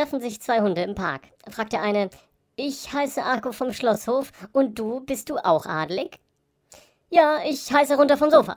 treffen sich zwei Hunde im Park. Fragt der eine, ich heiße Arko vom Schlosshof und du, bist du auch adelig? Ja, ich heiße runter vom Sofa.